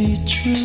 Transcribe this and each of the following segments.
一句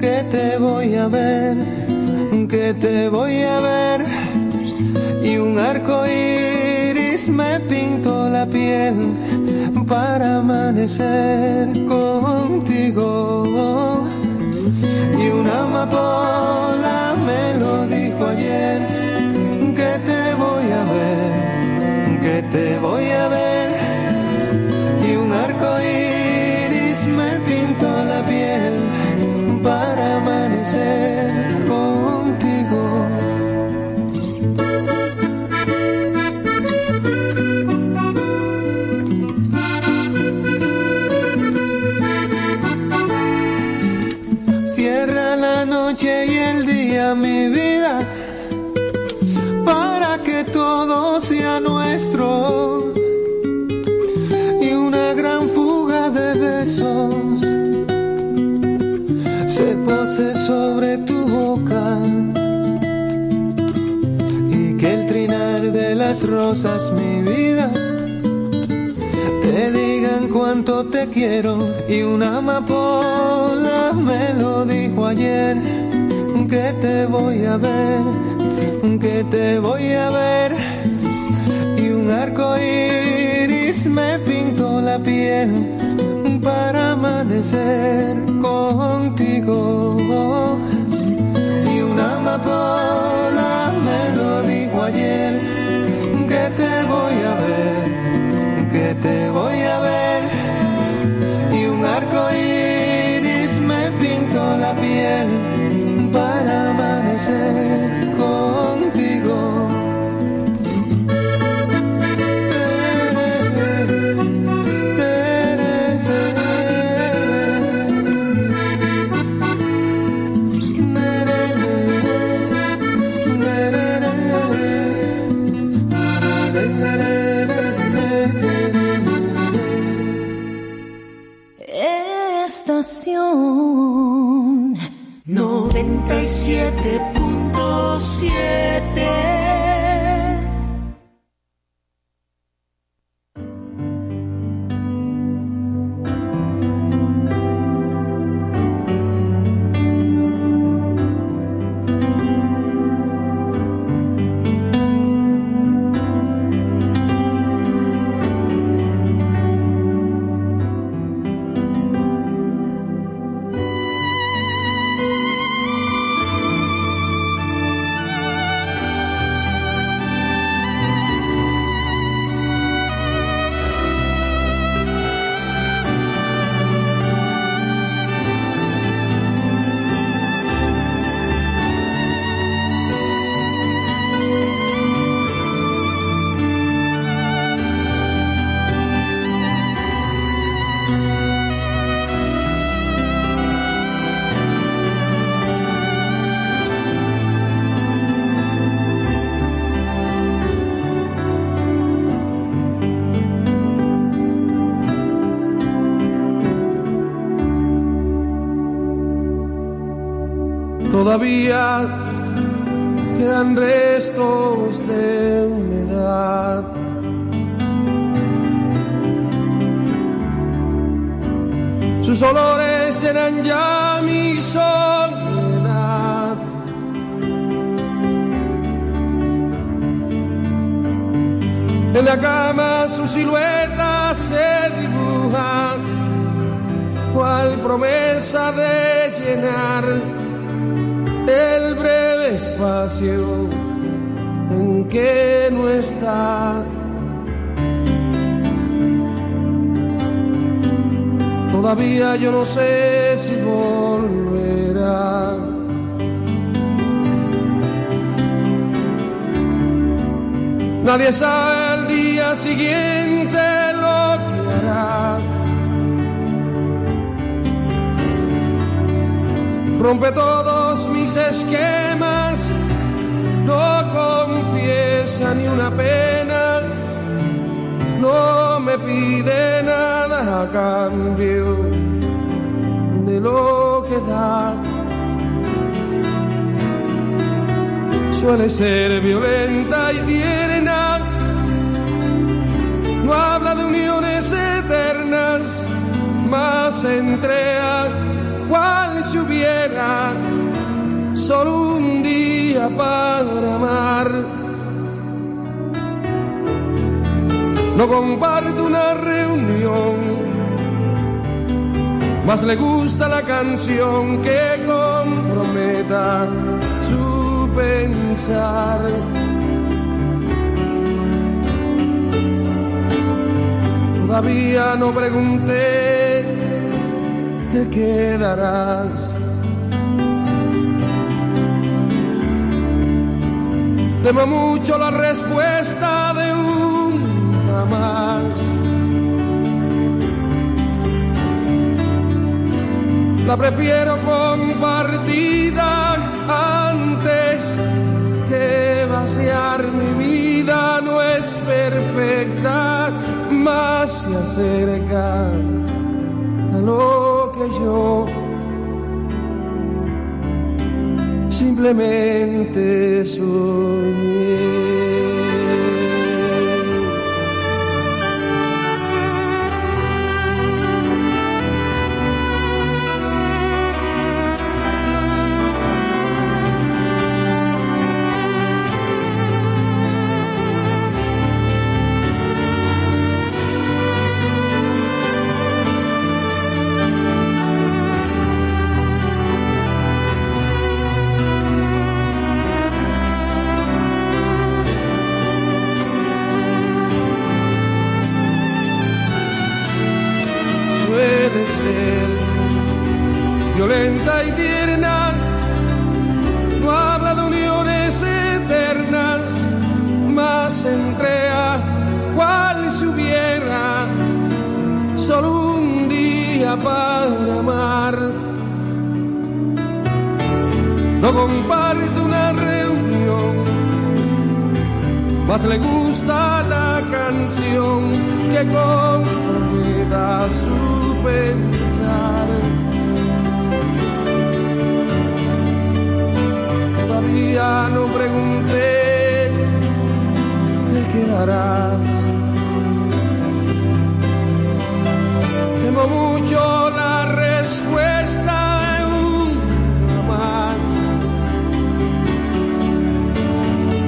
que te voy a ver, que te voy a ver. Y un arco iris me pintó la piel para amanecer contigo. cosas mi vida. Te digan cuánto te quiero y una amapola me lo dijo ayer. Que te voy a ver, que te voy a ver y un arco iris me pintó la piel para amanecer contigo. Y una amapola me lo dijo ayer. e se é Todavía quedan restos de humedad. Sus olores eran ya mi soledad. En la cama su silueta se dibuja, cual promesa de llenar el breve espacio en que no está. Todavía yo no sé si volverá. Nadie sabe al día siguiente Rompe todos mis esquemas, no confiesa ni una pena, no me pide nada a cambio de lo que da. Suele ser violenta y tierna, no habla de uniones eternas, más se entrega cual si hubiera solo un día para amar. No comparte una reunión, más le gusta la canción que comprometa su pensar. Todavía no pregunté te quedarás. Temo mucho la respuesta de un jamás. La prefiero compartida antes que vaciar mi vida. No es perfecta, más se acerca a simplemente soñé.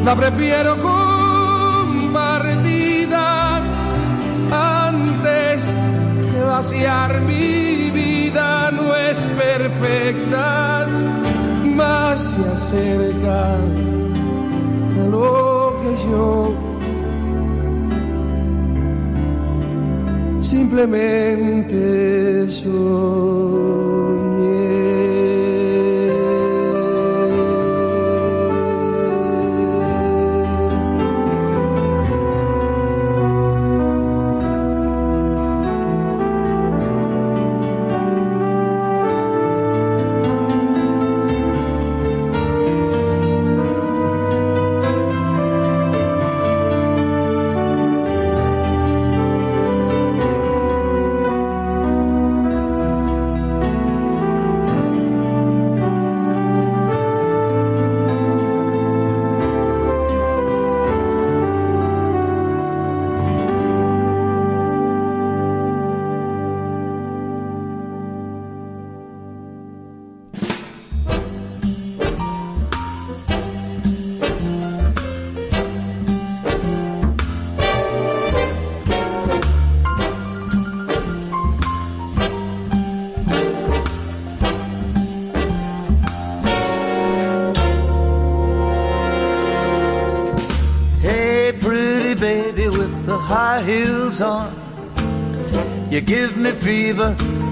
La prefiero compartida antes que vaciar mi vida. No es perfecta, más se acerca a lo que yo simplemente soñé.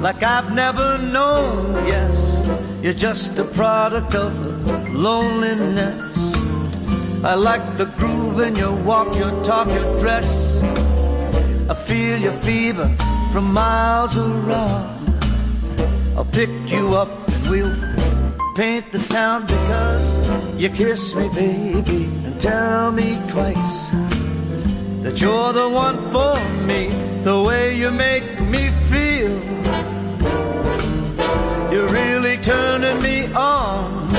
Like I've never known. Yes, you're just a product of loneliness. I like the groove in your walk, your talk, your dress. I feel your fever from miles around. I'll pick you up and we'll paint the town because you kiss me, baby, and tell me twice that you're the one for me, the way you make me feel. Really turning me on.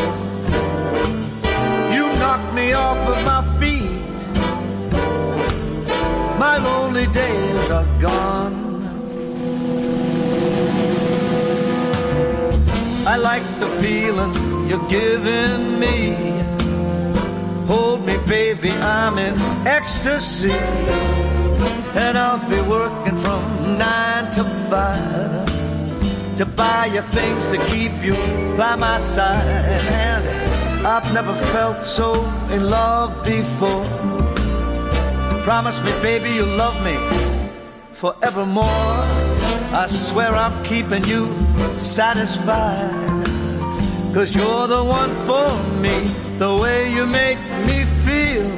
You knock me off of my feet. My lonely days are gone. I like the feeling you're giving me. Hold me, baby, I'm in ecstasy. And I'll be working from nine to five buy you things to keep you by my side. And I've never felt so in love before. Promise me, baby, you'll love me forevermore. I swear I'm keeping you satisfied. Cause you're the one for me, the way you make me feel.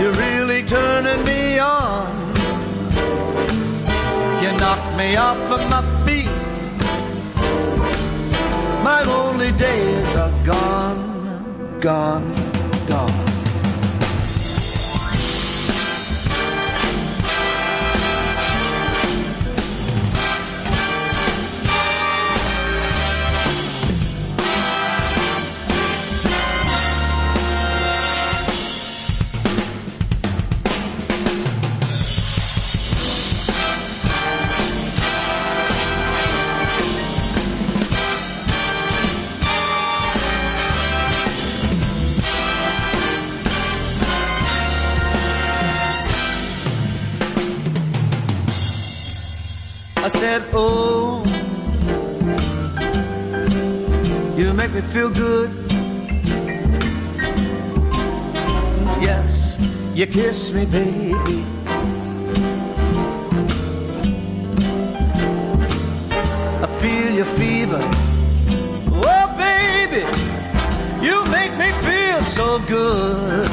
You're really turning me on. You knock me off of my feet. My lonely days are gone, gone. Said, Oh, you make me feel good. Yes, you kiss me, baby. I feel your fever. Oh, baby, you make me feel so good.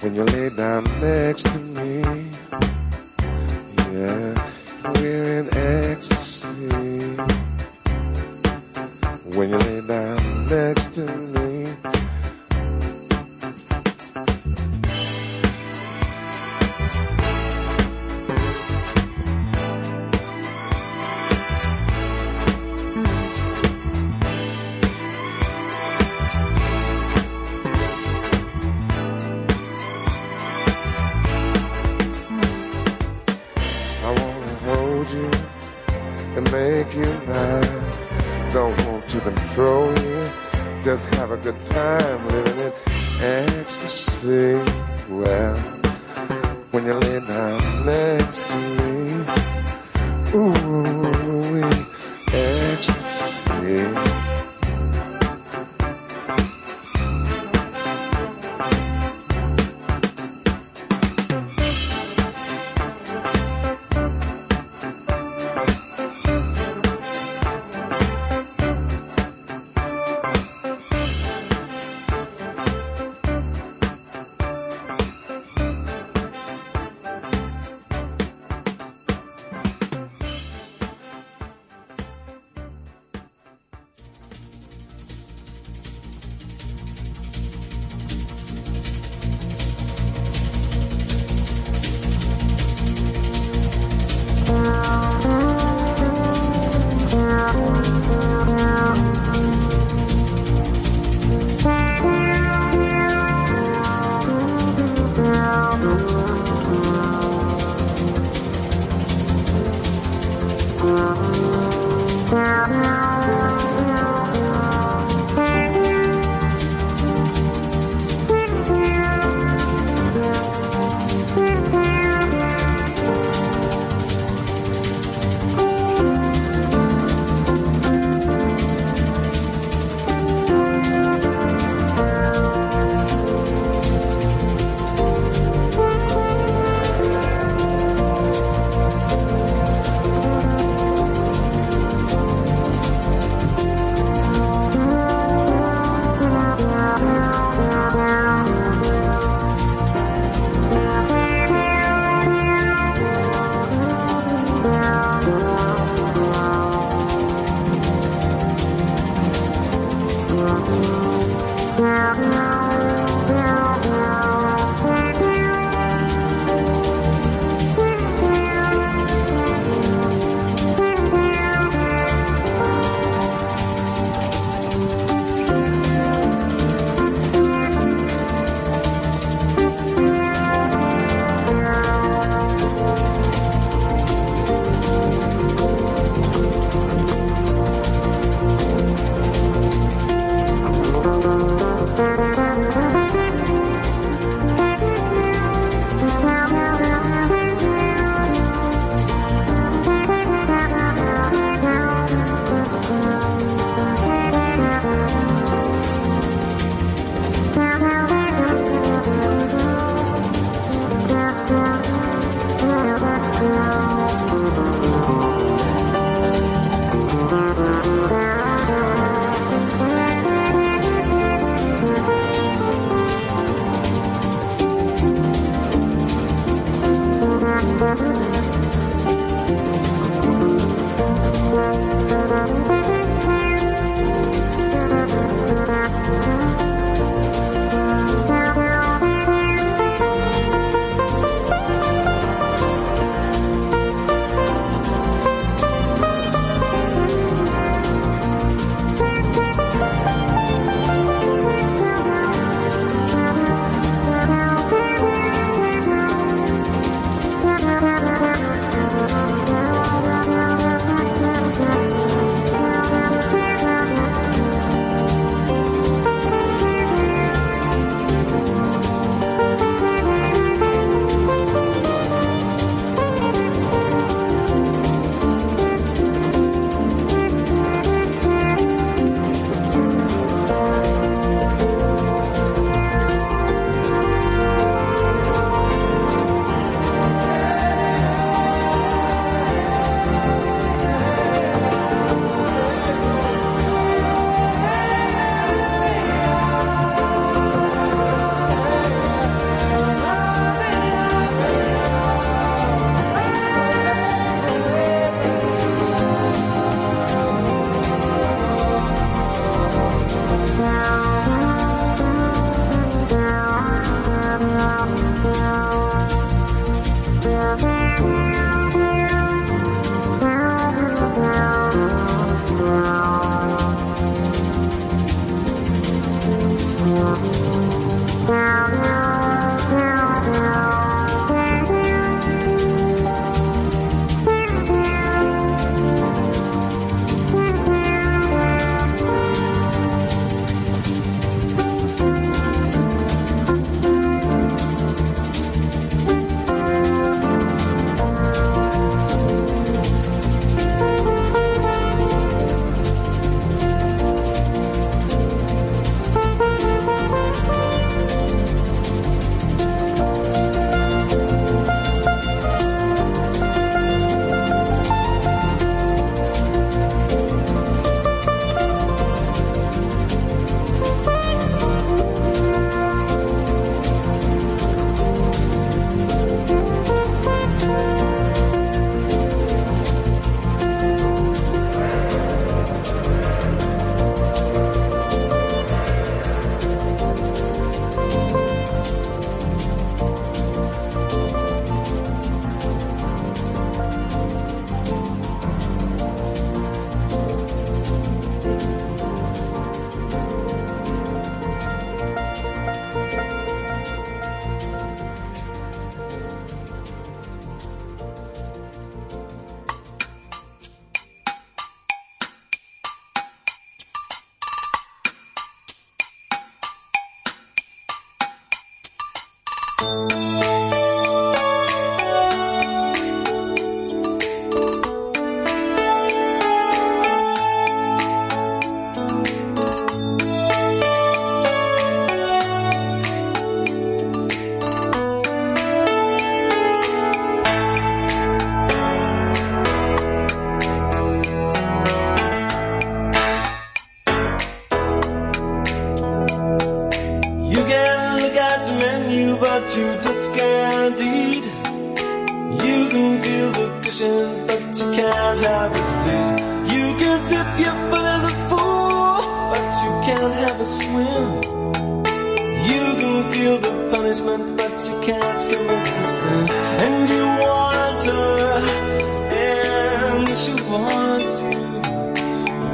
when you lay down next to me. Yeah, we're in ecstasy when you lay down next to me.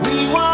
We want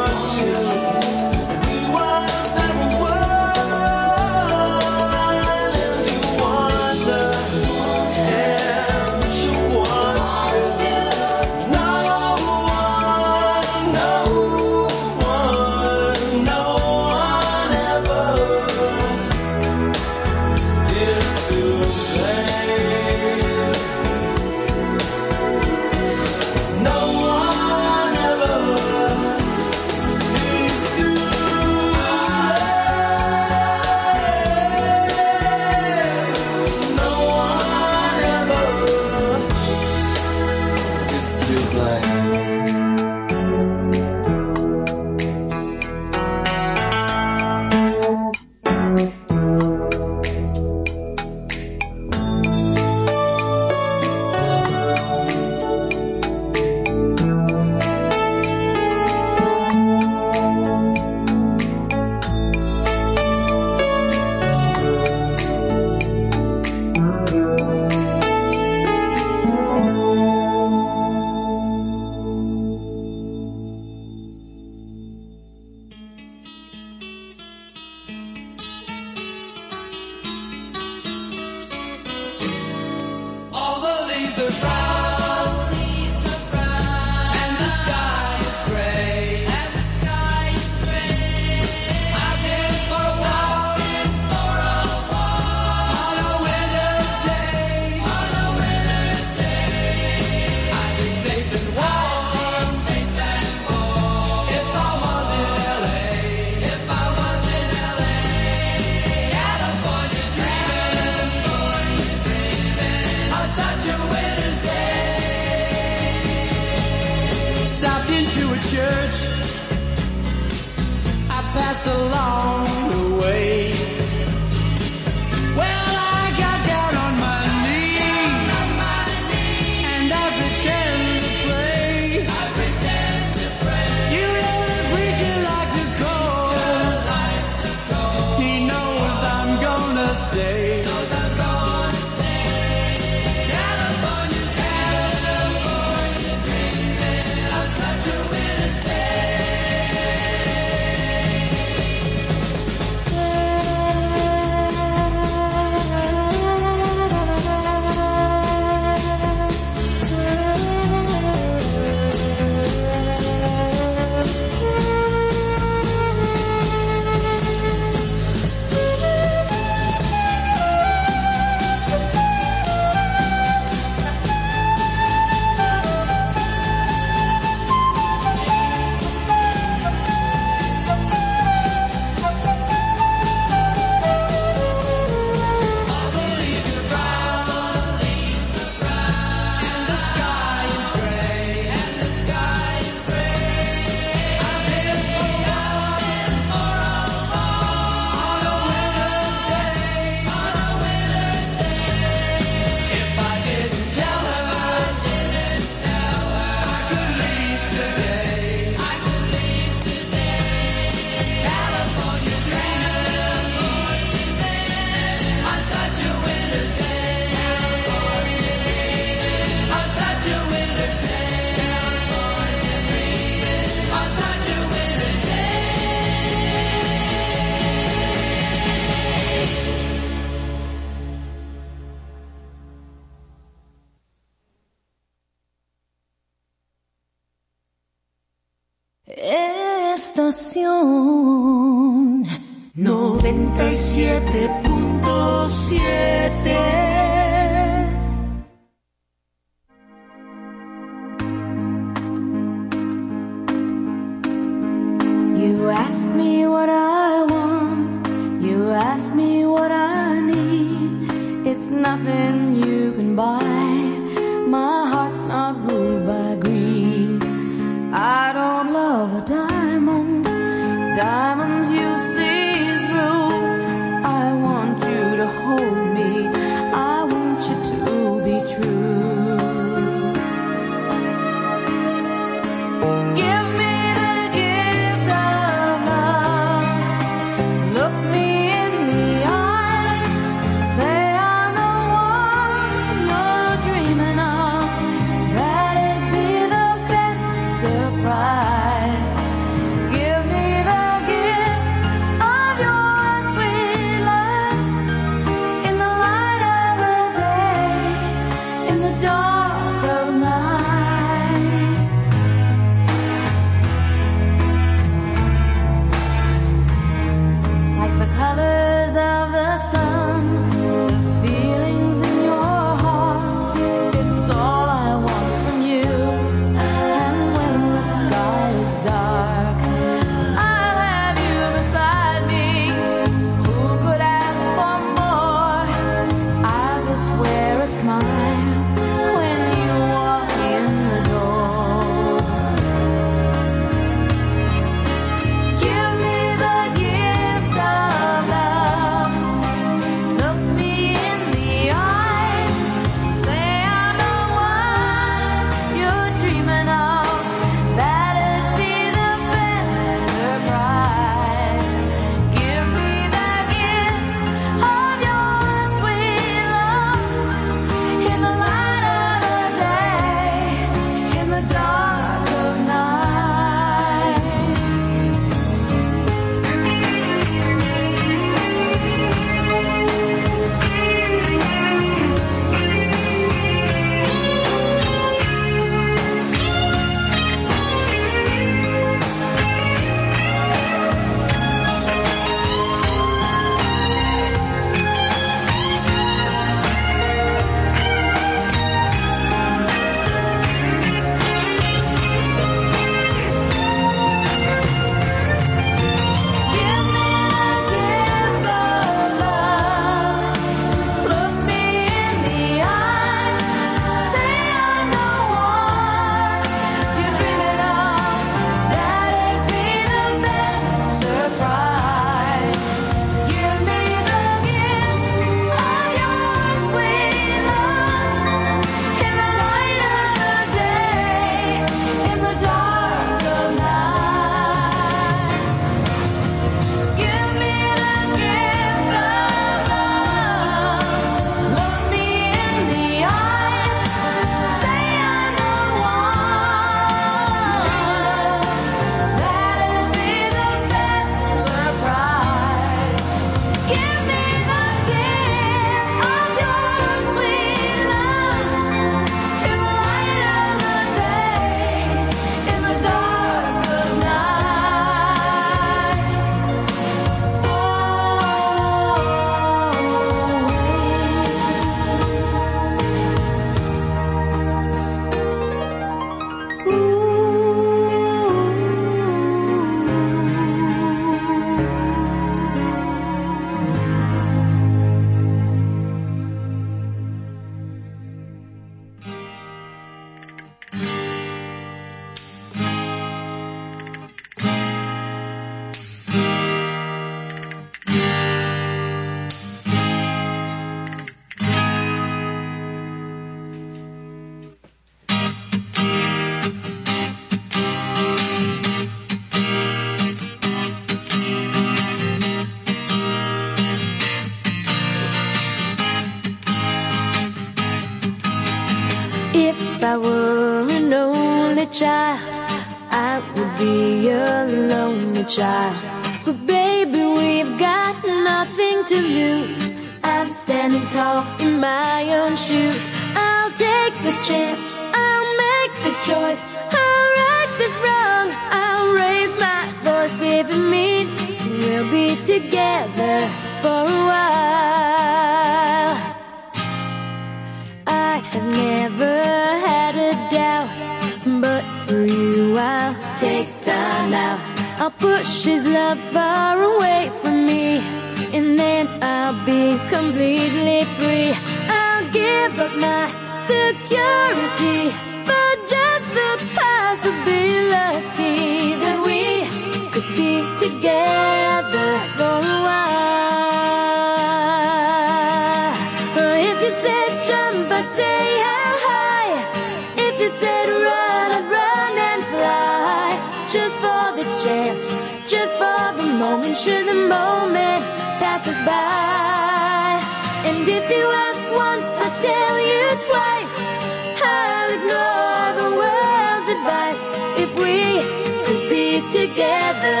if we could be together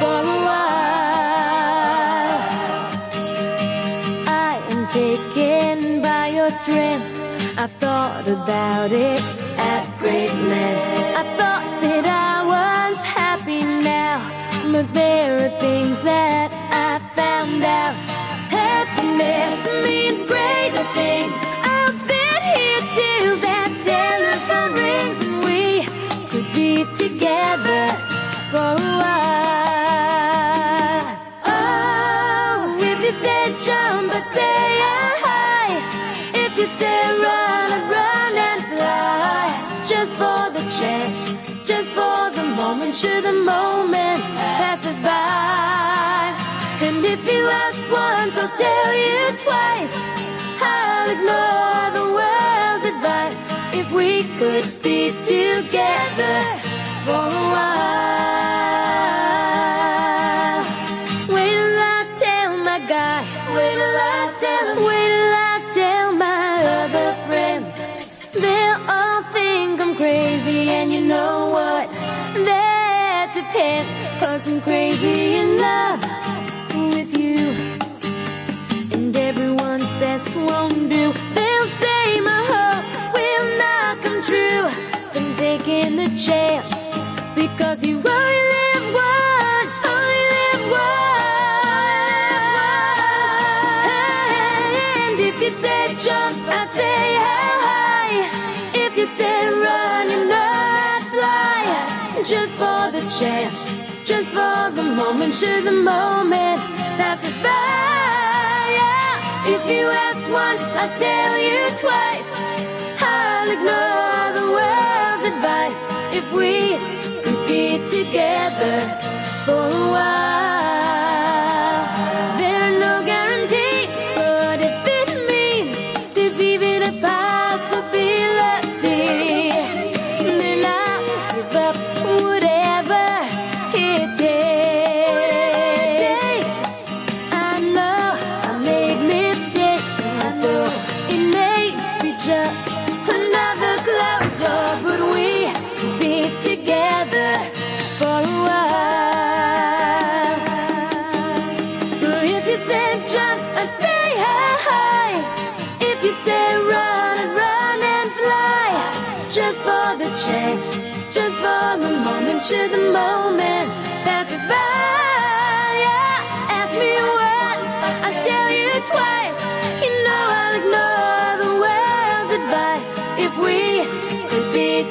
for a while. I am taken by your strength. I've thought about it at great length. I thought that I was happy now, but there are things that Sure, the moment passes by. And if you ask once, I'll tell you twice. I'll ignore the world's advice. If we could be together for a while. cause I'm crazy in love with you. And everyone's best won't do. They'll say my hopes will not come true. I'm taking the chance because you only live once, only live once. And if you say jump, I say how high. If you say run, you know I'd fly just for the chance is for the moment, to the moment that's a fire. If you ask once, I'll tell you twice. I'll ignore the world's advice if we compete together for a while.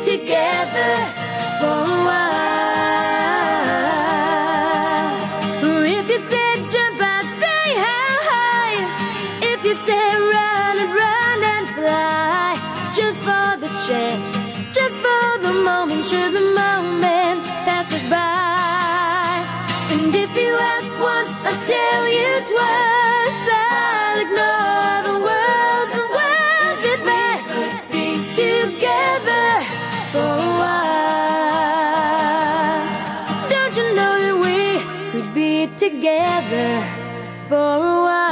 together. for a while.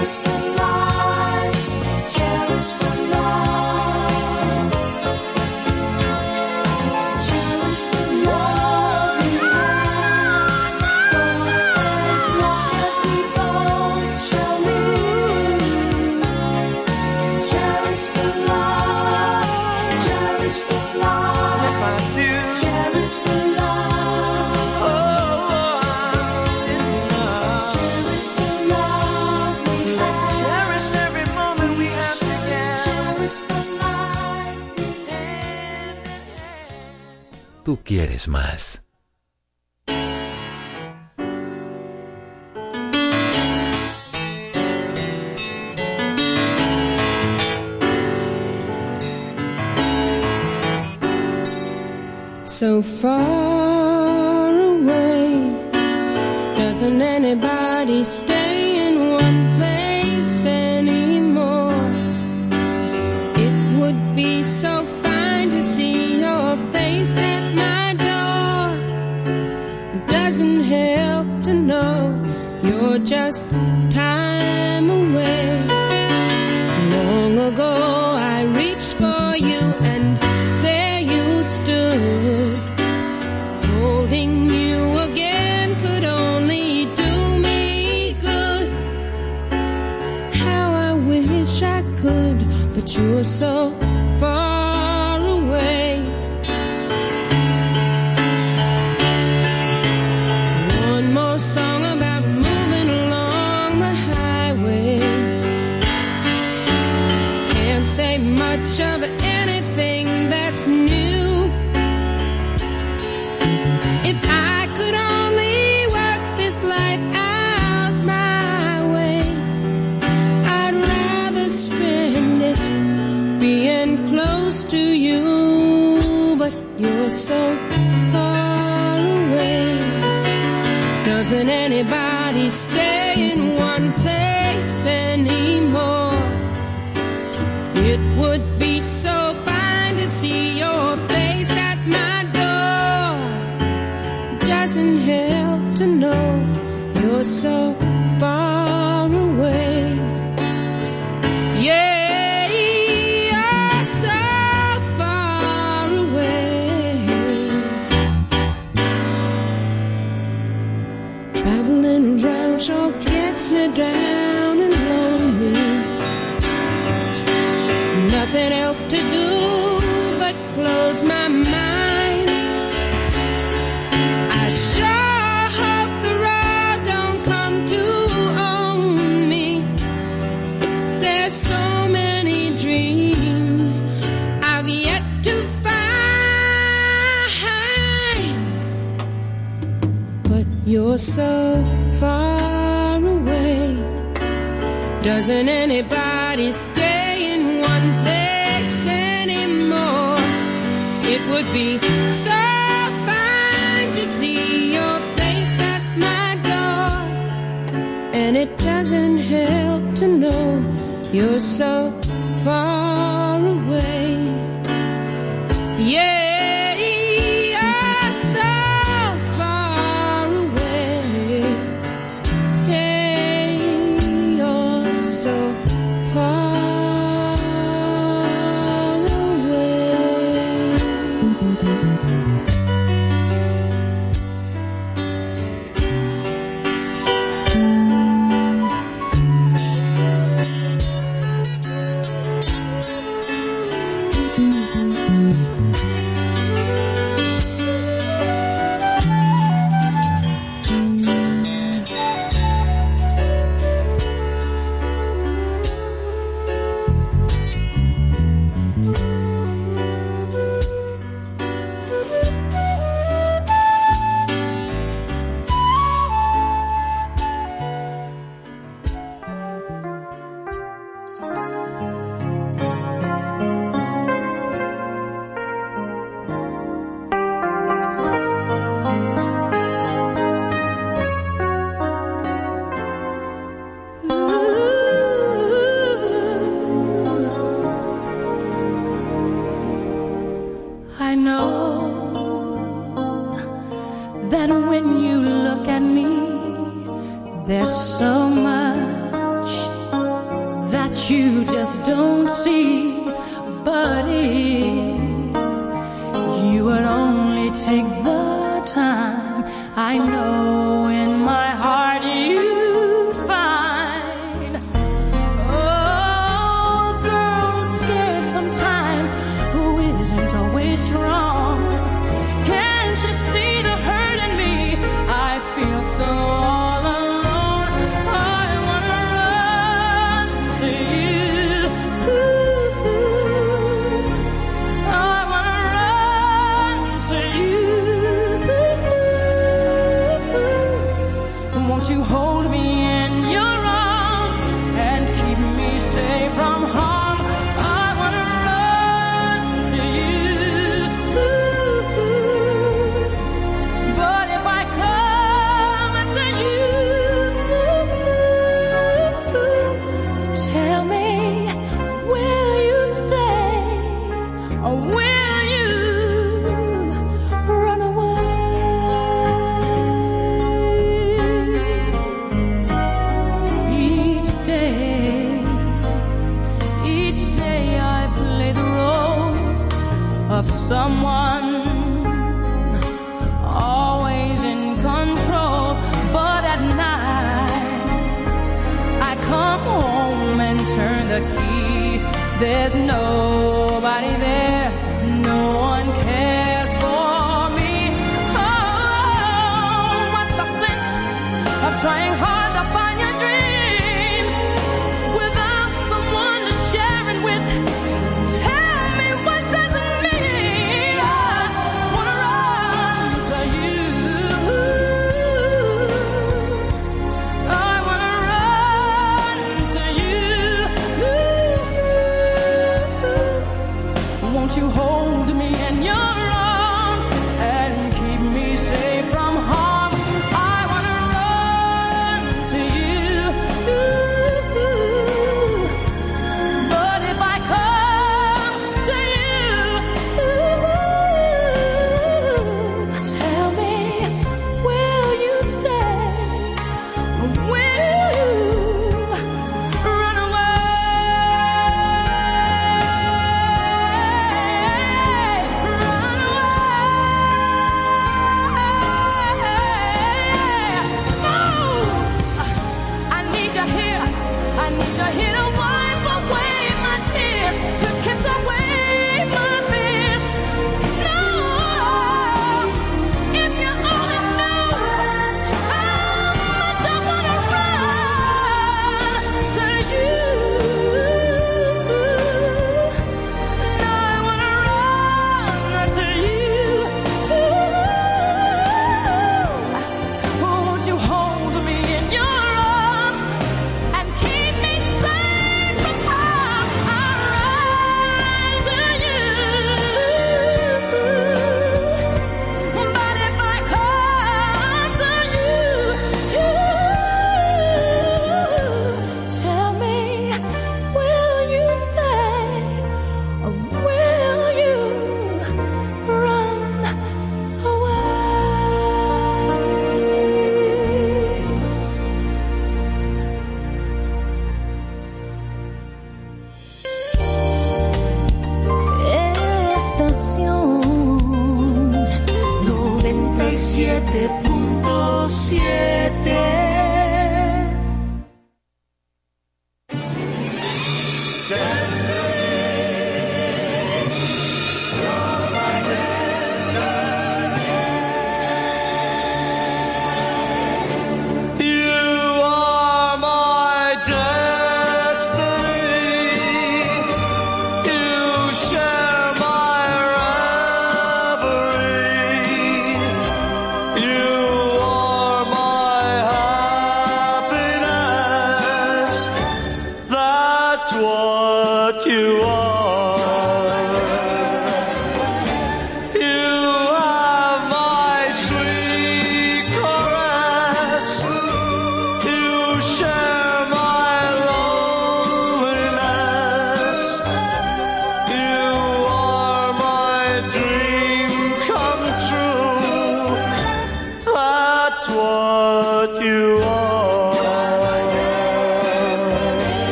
Cherish the life. Cherish Tú quieres más.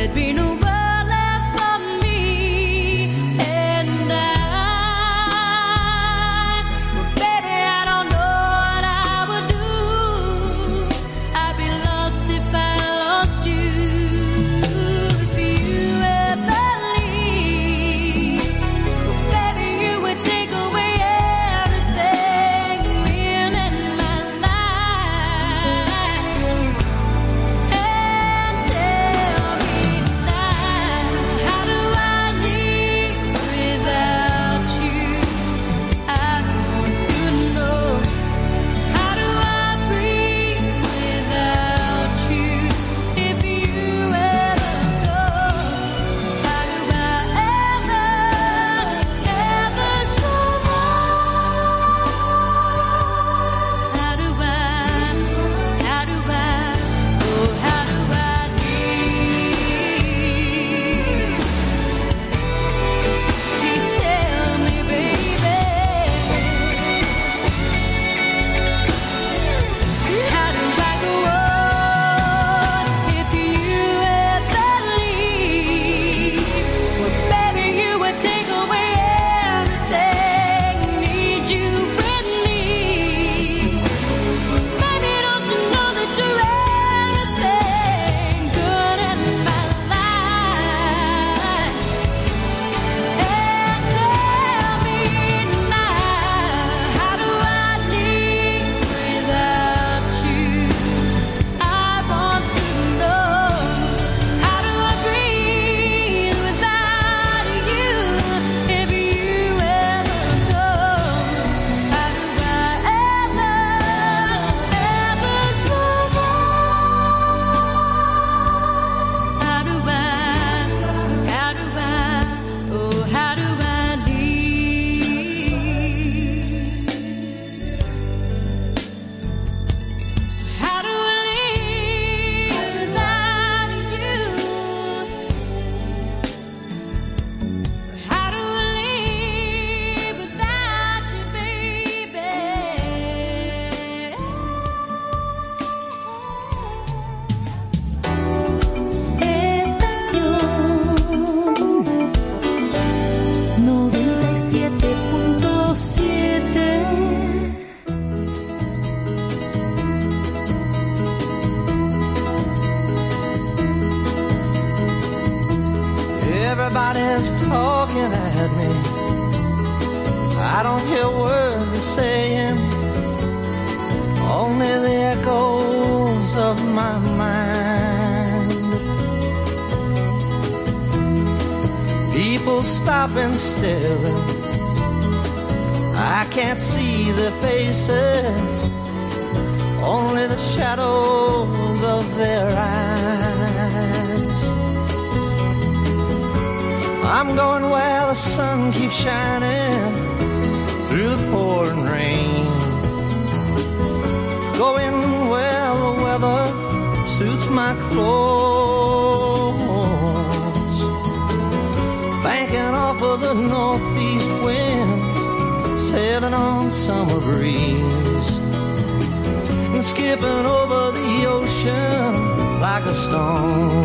there'd be no like a stone.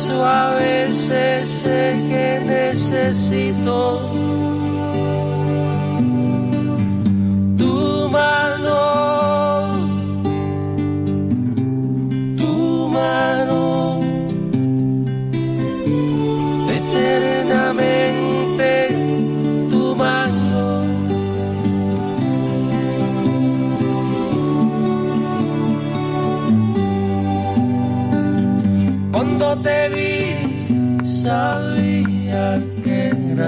eso a sé que necesito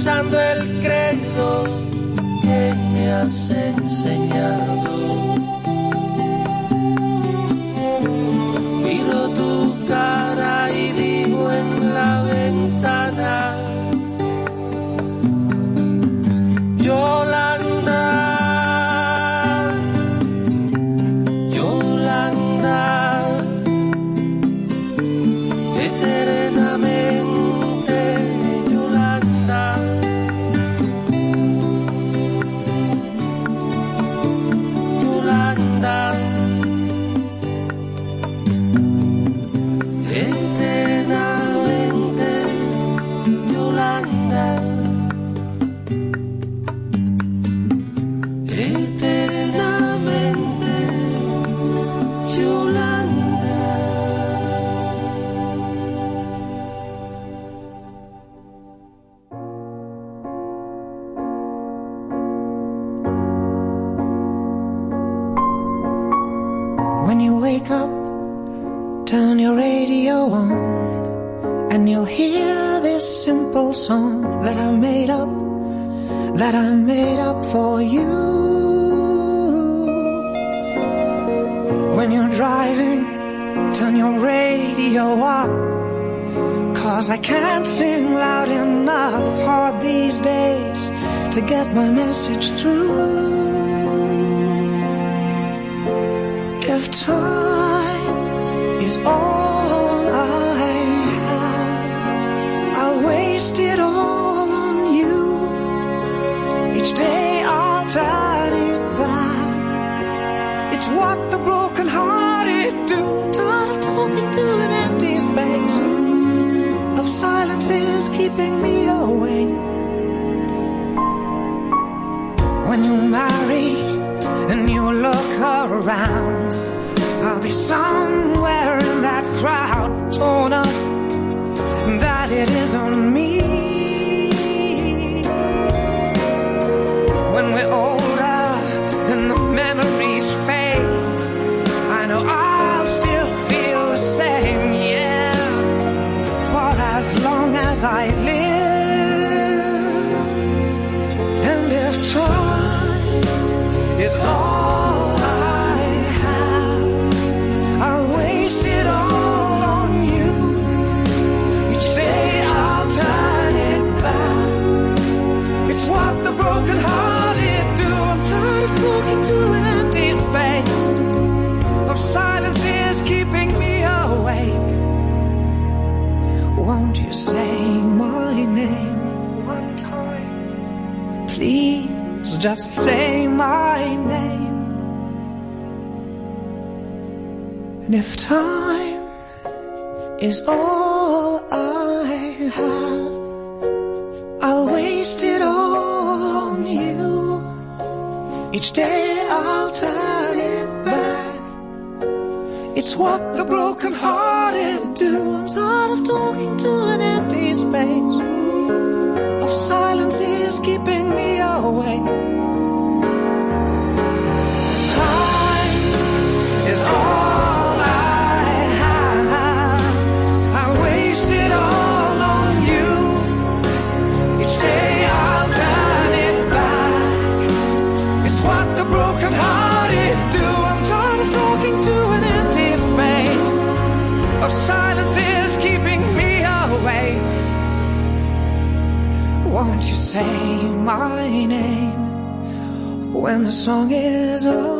rezando el credo que me has enseñado. It's what the broken hearted do. Tired of talking to an empty space. Of silence is keeping me away. When you marry and you look around, I'll be somewhere in that crowd, torn up that it is on me. When we're older and the memory sein. Just say my name. And if time is all I have, I'll waste it all on you. Each day I'll turn it back. It's what the broken hearted do. I'm tired of talking to an empty space. Silence is keeping me awake. Time is all say my name when the song is over?